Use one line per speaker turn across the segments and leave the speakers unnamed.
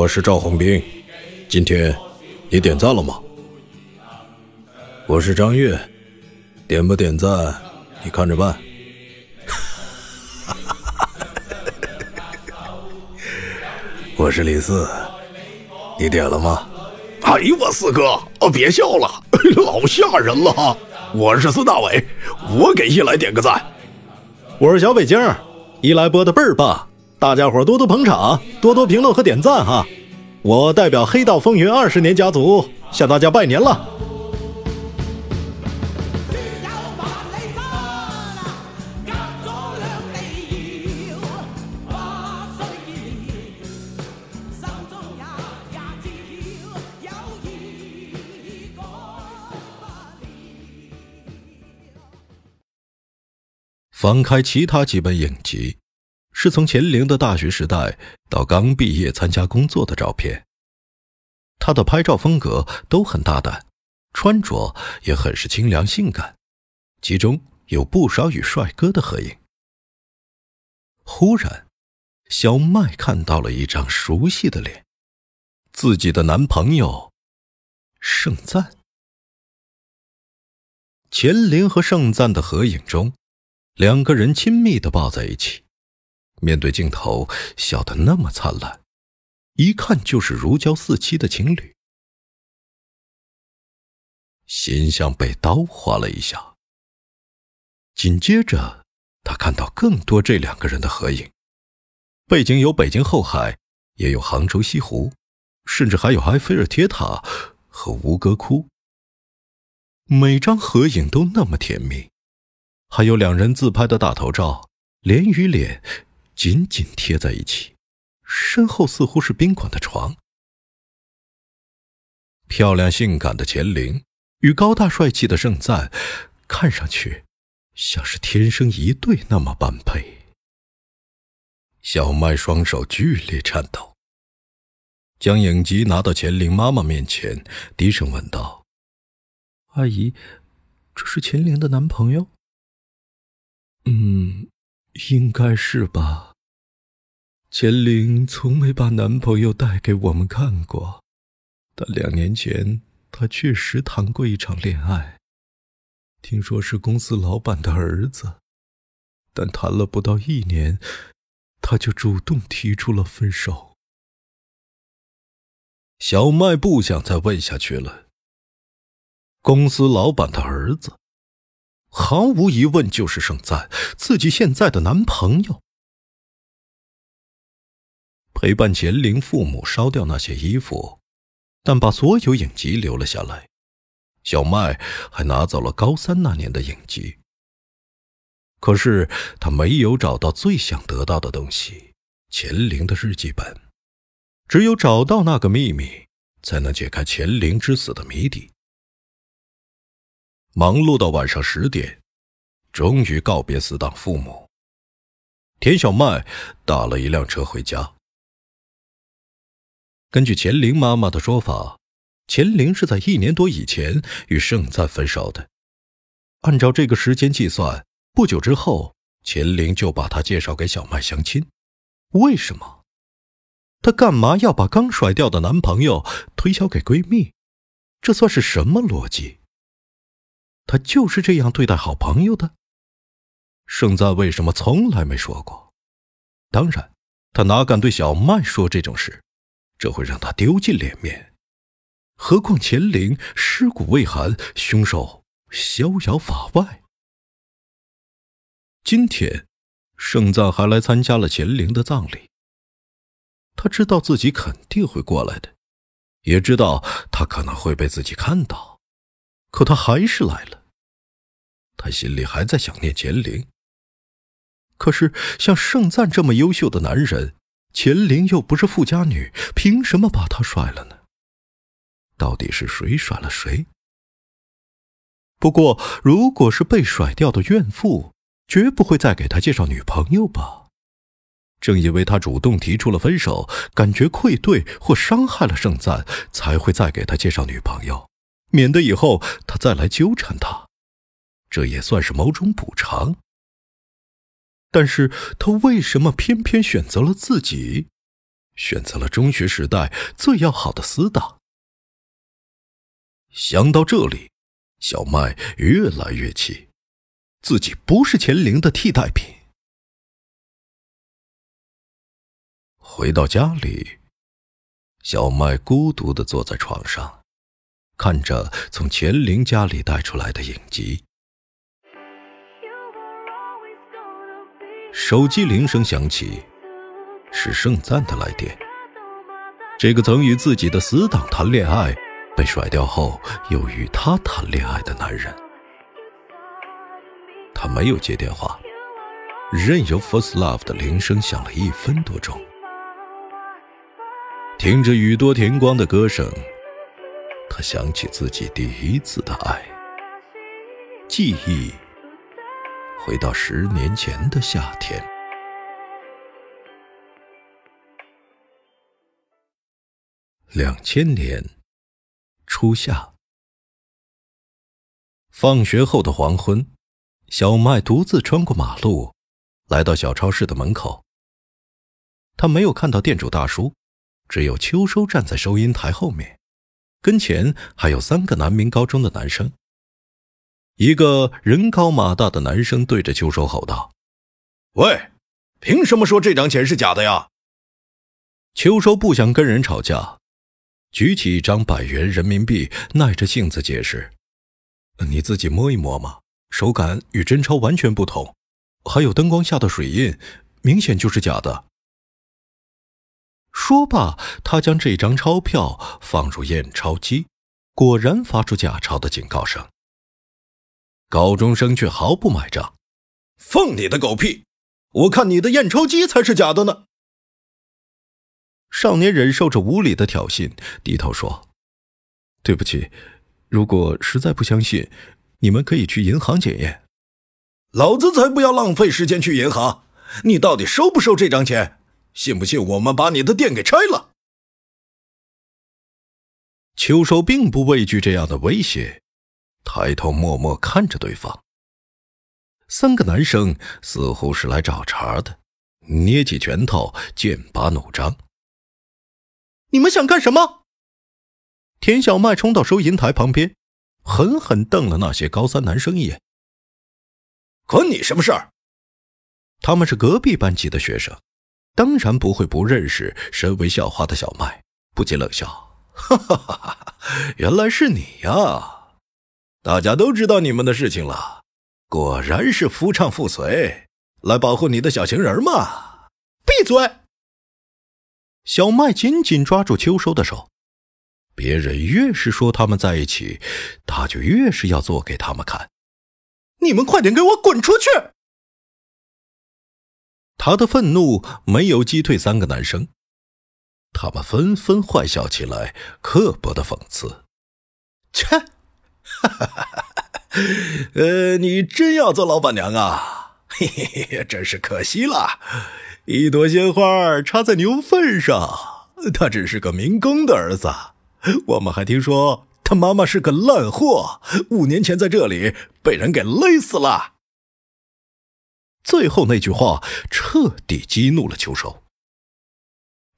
我是赵红兵，今天你点赞了吗？我是张悦，点不点赞你看着办。我是李四，你点了吗？
哎呦我四哥，哦别笑了，老吓人了。我是孙大伟，我给一来点个赞。
我是小北京，一来播的倍儿棒，大家伙多多捧场，多多评论和点赞哈。我代表黑道风云二十年家族向大家拜年了。
翻开其他几本影集，是从钱玲的大学时代到刚毕业参加工作的照片。他的拍照风格都很大胆，穿着也很是清凉性感，其中有不少与帅哥的合影。忽然，小麦看到了一张熟悉的脸，自己的男朋友盛赞。钱玲和盛赞的合影中。两个人亲密的抱在一起，面对镜头笑得那么灿烂，一看就是如胶似漆的情侣。心像被刀划了一下。紧接着，他看到更多这两个人的合影，背景有北京后海，也有杭州西湖，甚至还有埃菲尔铁塔和吴哥窟。每张合影都那么甜蜜。还有两人自拍的大头照，脸与脸紧紧贴在一起，身后似乎是宾馆的床。漂亮性感的钱玲与高大帅气的盛赞，看上去像是天生一对那么般配。小麦双手剧烈颤抖，将影集拿到钱玲妈妈面前，低声问道：“
阿姨，这是钱玲的男朋友？”
嗯，应该是吧。钱玲从没把男朋友带给我们看过，但两年前她确实谈过一场恋爱，听说是公司老板的儿子，但谈了不到一年，他就主动提出了分手。
小麦不想再问下去了。公司老板的儿子。毫无疑问，就是盛赞自己现在的男朋友。陪伴钱玲父母烧掉那些衣服，但把所有影集留了下来。小麦还拿走了高三那年的影集。可是他没有找到最想得到的东西——钱玲的日记本。只有找到那个秘密，才能解开钱玲之死的谜底。忙碌到晚上十点，终于告别死党父母。田小麦打了一辆车回家。根据钱玲妈妈的说法，钱玲是在一年多以前与盛赞分手的。按照这个时间计算，不久之后，钱玲就把他介绍给小麦相亲。为什么？她干嘛要把刚甩掉的男朋友推销给闺蜜？这算是什么逻辑？她就是这样对待好朋友的。盛赞为什么从来没说过？当然，他哪敢对小麦说这种事？这会让他丢尽脸面。何况秦玲尸骨未寒，凶手逍遥法外。今天，盛赞还来参加了秦玲的葬礼。他知道自己肯定会过来的，也知道他可能会被自己看到，可他还是来了。他心里还在想念钱玲。可是，像盛赞这么优秀的男人，秦玲又不是富家女，凭什么把他甩了呢？到底是谁甩了谁？不过，如果是被甩掉的怨妇，绝不会再给他介绍女朋友吧？正因为他主动提出了分手，感觉愧对或伤害了盛赞，才会再给他介绍女朋友，免得以后他再来纠缠他。这也算是某种补偿。但是他为什么偏偏选择了自己，选择了中学时代最要好的死党？想到这里，小麦越来越气，自己不是钱玲的替代品。回到家里，小麦孤独的坐在床上，看着从钱玲家里带出来的影集。手机铃声响起，是盛赞的来电。这个曾与自己的死党谈恋爱，被甩掉后又与他谈恋爱的男人，他没有接电话，任由 First Love 的铃声响了一分多钟。听着宇多田光的歌声，他想起自己第一次的爱，记忆。回到十年前的夏天，两千年初夏，放学后的黄昏，小麦独自穿过马路，来到小超市的门口。他没有看到店主大叔，只有秋收站在收银台后面，跟前还有三个南明高中的男生。一个人高马大的男生对着秋收吼道：“
喂，凭什么说这张钱是假的呀？”
秋收不想跟人吵架，举起一张百元人民币，耐着性子解释：“你自己摸一摸嘛，手感与真钞完全不同，还有灯光下的水印，明显就是假的。”说罢，他将这张钞票放入验钞机，果然发出假钞的警告声。高中生却毫不买账，
放你的狗屁！我看你的验钞机才是假的呢。
少年忍受着无理的挑衅，低头说：“对不起，如果实在不相信，你们可以去银行检验。”
老子才不要浪费时间去银行！你到底收不收这张钱？信不信我们把你的店给拆了？
秋收并不畏惧这样的威胁。抬头默默看着对方，三个男生似乎是来找茬的，捏起拳头，剑拔弩张。你们想干什么？田小麦冲到收银台旁边，狠狠瞪了那些高三男生一眼。
关你什么事儿？
他们是隔壁班级的学生，当然不会不认识身为校花的小麦，不禁冷笑：“哈哈哈哈！原来是你呀！”大家都知道你们的事情了，果然是夫唱妇随，来保护你的小情人嘛！
闭嘴！
小麦紧紧抓住秋收的手，别人越是说他们在一起，他就越是要做给他们看。
你们快点给我滚出去！
他的愤怒没有击退三个男生，他们纷纷坏笑起来，刻薄的讽刺：“
切！”哈哈哈哈呃，你真要做老板娘啊？嘿嘿嘿，真是可惜了，一朵鲜花插在牛粪上。他只是个民工的儿子，我们还听说他妈妈是个烂货，五年前在这里被人给勒死了。
最后那句话彻底激怒了秋收。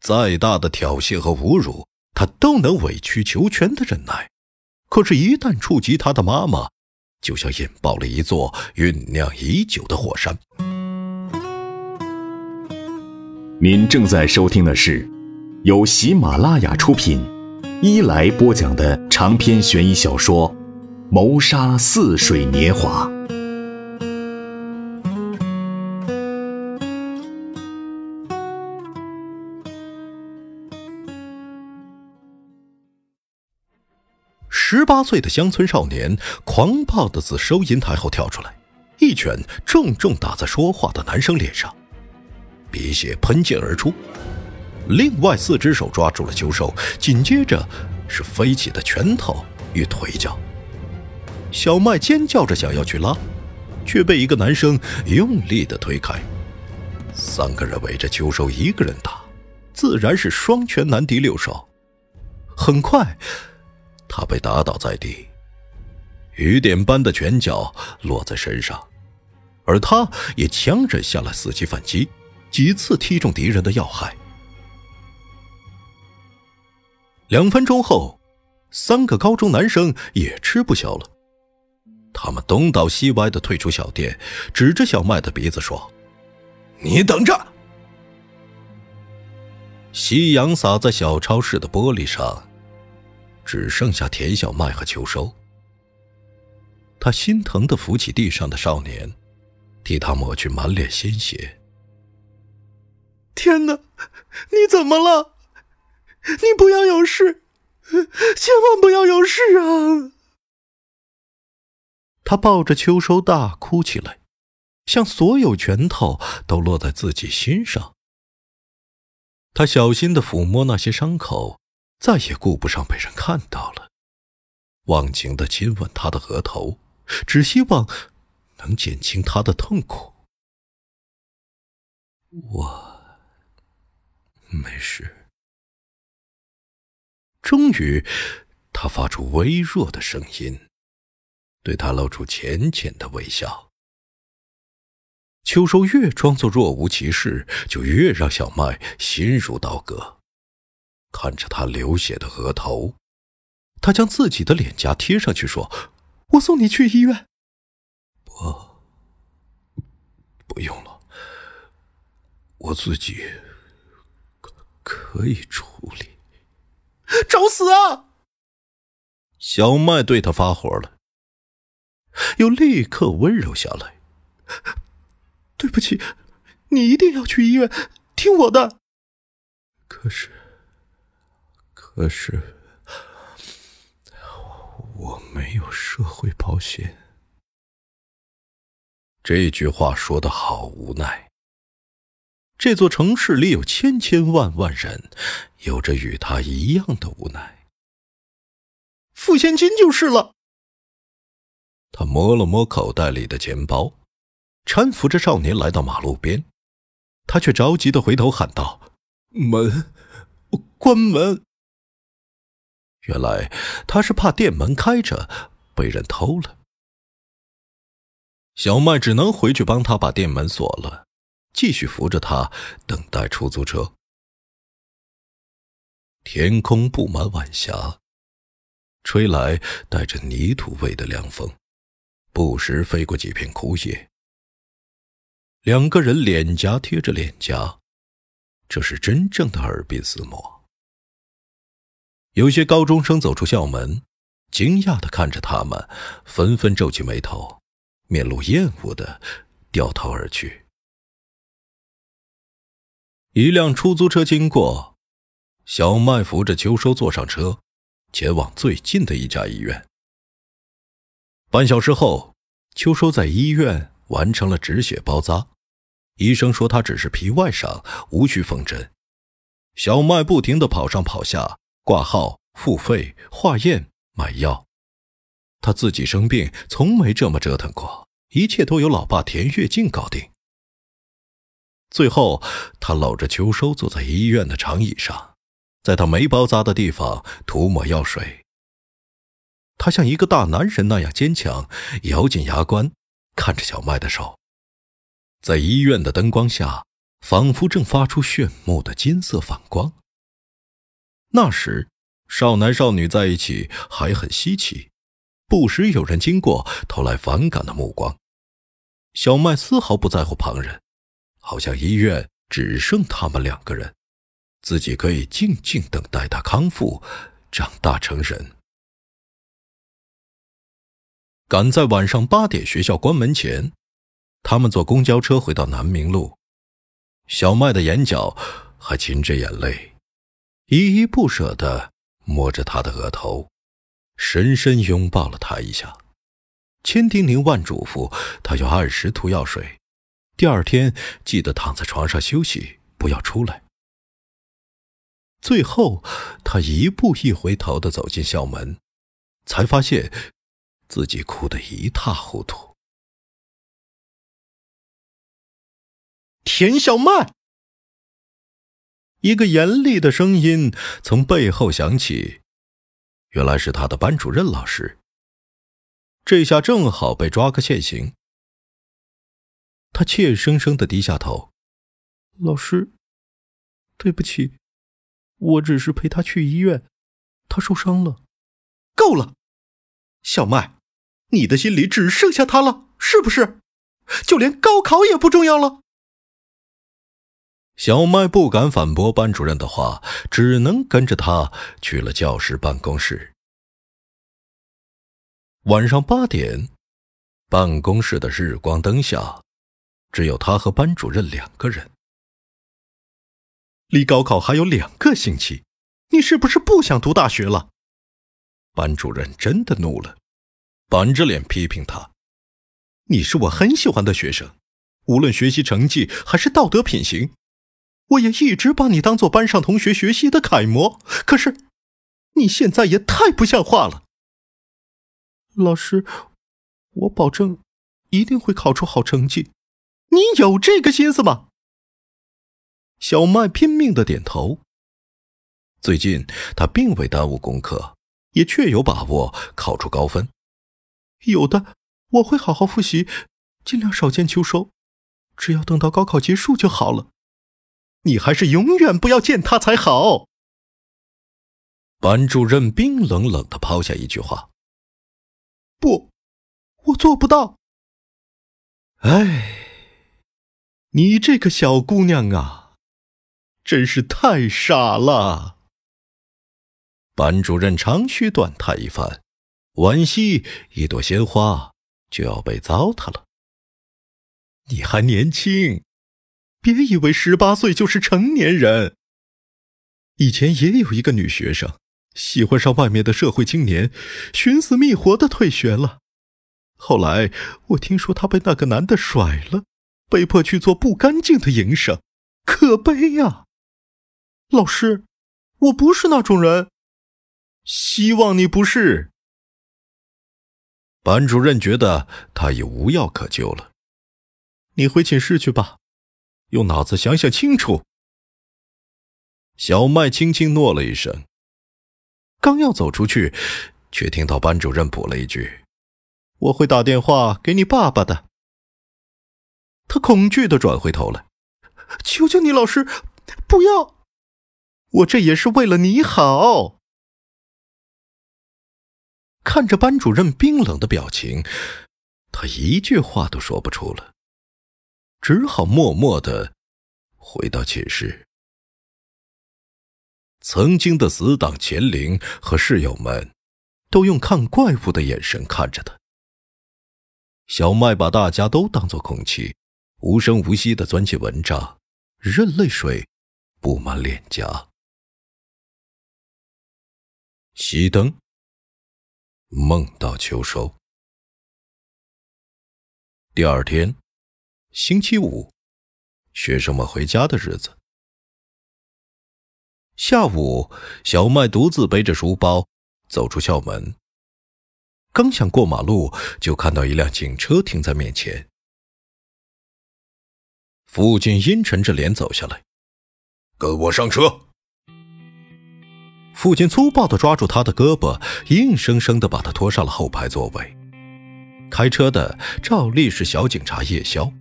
再大的挑衅和侮辱，他都能委曲求全的忍耐。可是，一旦触及他的妈妈，就像引爆了一座酝酿已久的火山。
您正在收听的是由喜马拉雅出品、伊来播讲的长篇悬疑小说《谋杀似水年华》。
十八岁的乡村少年狂暴的自收银台后跳出来，一拳重重打在说话的男生脸上，鼻血喷溅而出。另外四只手抓住了秋收，紧接着是飞起的拳头与腿脚。小麦尖叫着想要去拉，却被一个男生用力的推开。三个人围着秋收一个人打，自然是双拳难敌六手。很快。他被打倒在地，雨点般的拳脚落在身上，而他也强忍下来，伺机反击，几次踢中敌人的要害。两分钟后，三个高中男生也吃不消了，他们东倒西歪的退出小店，指着小麦的鼻子说：“你等着！”夕阳洒在小超市的玻璃上。只剩下田小麦和秋收。他心疼的扶起地上的少年，替他抹去满脸鲜血。
天哪，你怎么了？你不要有事，千万不要有事啊！
他抱着秋收大哭起来，像所有拳头都落在自己心上。他小心的抚摸那些伤口。再也顾不上被人看到了，忘情的亲吻他的额头，只希望能减轻他的痛苦。我没事。终于，他发出微弱的声音，对他露出浅浅的微笑。秋收越装作若无其事，就越让小麦心如刀割。看着他流血的额头，他将自己的脸颊贴上去，说：“我送你去医院。”“不，不用了，我自己可可以处理。”“
找死啊！”
小麦对他发火了，又立刻温柔下来。
“对不起，你一定要去医院，听我的。”“
可是。”可是，我没有社会保险。这句话说的好无奈。这座城市里有千千万万人，有着与他一样的无奈。
付现金就是了。
他摸了摸口袋里的钱包，搀扶着少年来到马路边，他却着急的回头喊道：“门，关门！”原来他是怕店门开着被人偷了。小麦只能回去帮他把店门锁了，继续扶着他等待出租车。天空布满晚霞，吹来带着泥土味的凉风，不时飞过几片枯叶。两个人脸颊贴着脸颊，这是真正的耳鬓厮磨。有些高中生走出校门，惊讶的看着他们，纷纷皱起眉头，面露厌恶的掉头而去。一辆出租车经过，小麦扶着秋收坐上车，前往最近的一家医院。半小时后，秋收在医院完成了止血包扎，医生说他只是皮外伤，无需缝针。小麦不停的跑上跑下。挂号、付费、化验、买药，他自己生病从没这么折腾过，一切都由老爸田跃进搞定。最后，他搂着秋收坐在医院的长椅上，在他没包扎的地方涂抹药水。他像一个大男人那样坚强，咬紧牙关，看着小麦的手，在医院的灯光下，仿佛正发出炫目的金色反光。那时，少男少女在一起还很稀奇，不时有人经过，投来反感的目光。小麦丝毫不在乎旁人，好像医院只剩他们两个人，自己可以静静等待他康复，长大成人。赶在晚上八点学校关门前，他们坐公交车回到南明路。小麦的眼角还噙着眼泪，依依不舍地摸着他的额头，深深拥抱了他一下，千叮咛万嘱咐他要按时涂药水，第二天记得躺在床上休息，不要出来。最后，他一步一回头地走进校门，才发现。自己哭得一塌糊涂。
田小麦，
一个严厉的声音从背后响起，原来是他的班主任老师。这下正好被抓个现行。他怯生生的低下头：“
老师，对不起，我只是陪他去医院，他受伤了。”
够了，小麦。你的心里只剩下他了，是不是？就连高考也不重要了。
小麦不敢反驳班主任的话，只能跟着他去了教室办公室。晚上八点，办公室的日光灯下，只有他和班主任两个人。
离高考还有两个星期，你是不是不想读大学了？
班主任真的怒了。板着脸批评他：“
你是我很喜欢的学生，无论学习成绩还是道德品行，我也一直把你当做班上同学学习的楷模。可是，你现在也太不像话了。”
老师，我保证一定会考出好成绩。
你有这个心思吗？
小麦拼命的点头。最近他并未耽误功课，也确有把握考出高分。
有的，我会好好复习，尽量少见秋收，只要等到高考结束就好了。
你还是永远不要见他才好。
班主任冰冷冷的抛下一句话：“
不，我做不到。”
哎，你这个小姑娘啊，真是太傻了。
班主任长吁短叹一番。惋惜，一朵鲜花就要被糟蹋了。
你还年轻，别以为十八岁就是成年人。以前也有一个女学生，喜欢上外面的社会青年，寻死觅活的退学了。后来我听说她被那个男的甩了，被迫去做不干净的营生，可悲呀！
老师，我不是那种人，
希望你不是。
班主任觉得他已无药可救了，
你回寝室去吧，用脑子想想清楚。
小麦轻轻诺了一声，刚要走出去，却听到班主任补了一句：“
我会打电话给你爸爸的。”
他恐惧的转回头来：“
求求你，老师，不要！
我这也是为了你好。”
看着班主任冰冷的表情，他一句话都说不出了，只好默默的回到寝室。曾经的死党钱玲和室友们，都用看怪物的眼神看着他。小麦把大家都当作空气，无声无息的钻进蚊帐，任泪水布满脸颊。熄灯。梦到秋收。第二天，星期五，学生们回家的日子。下午，小麦独自背着书包走出校门，刚想过马路，就看到一辆警车停在面前。父亲阴沉着脸走下来：“
跟我上车。”
父亲粗暴地抓住他的胳膊，硬生生的把他拖上了后排座位。开车的照例是小警察叶宵。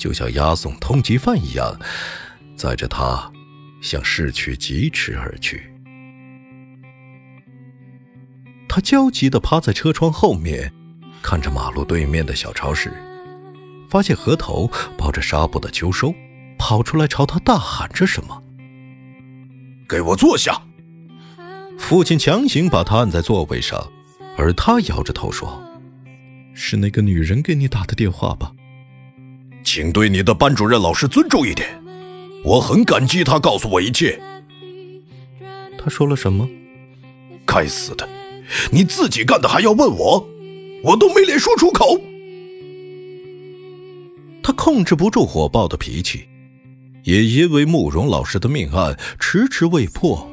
就像押送通缉犯一样，载着他向市区疾驰而去。他焦急地趴在车窗后面，看着马路对面的小超市，发现河头包着纱布的秋收跑出来朝他大喊着什么：“
给我坐下！”
父亲强行把他按在座位上，而他摇着头说：“
是那个女人给你打的电话吧？”
请对你的班主任老师尊重一点，我很感激他告诉我一切。
他说了什么？
该死的！你自己干的还要问我？我都没脸说出口。
他控制不住火爆的脾气，也因为慕容老师的命案迟迟未破，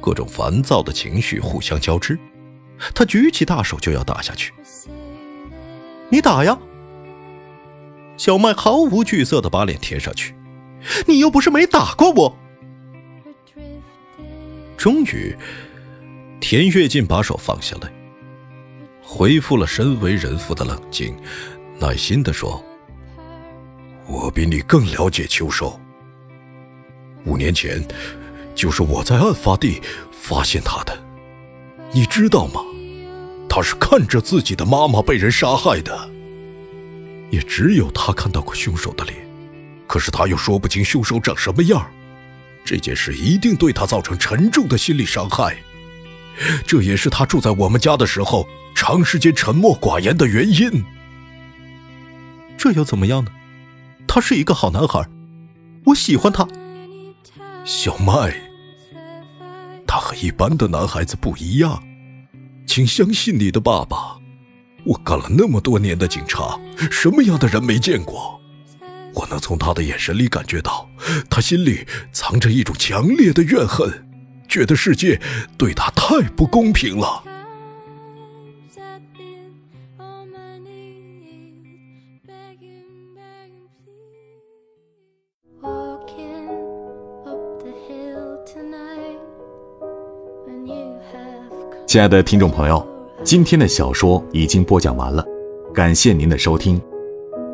各种烦躁的情绪互相交织。他举起大手就要打下去。
你打呀！小麦毫无惧色的把脸贴上去。你又不是没打过我。
终于。田跃进把手放下来，恢复了身为人父的冷静，耐心地说：“
我比你更了解秋收。五年前，就是我在案发地发现他的。你知道吗？他是看着自己的妈妈被人杀害的。也只有他看到过凶手的脸，可是他又说不清凶手长什么样。这件事一定对他造成沉重的心理伤害。”这也是他住在我们家的时候长时间沉默寡言的原因。
这又怎么样呢？他是一个好男孩，我喜欢他。
小麦，他和一般的男孩子不一样，请相信你的爸爸。我干了那么多年的警察，什么样的人没见过？我能从他的眼神里感觉到，他心里藏着一种强烈的怨恨。觉得世界对他太不公平了。
亲爱的听众朋友，今天的小说已经播讲完了，感谢您的收听。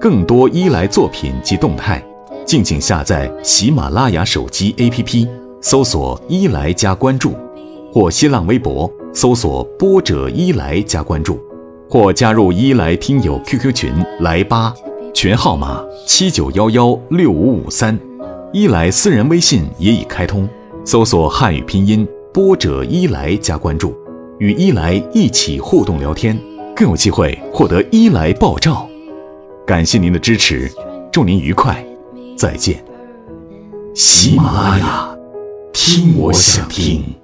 更多伊莱作品及动态，敬请下载喜马拉雅手机 APP。搜索“伊来”加关注，或新浪微博搜索“波者伊来”加关注，或加入伊来听友 QQ 群来吧，群号码七九幺幺六五五三，伊来私人微信也已开通，搜索汉语拼音“波者伊来”加关注，与伊莱一起互动聊天，更有机会获得伊莱爆照。感谢您的支持，祝您愉快，再见。喜马拉雅。听我想听。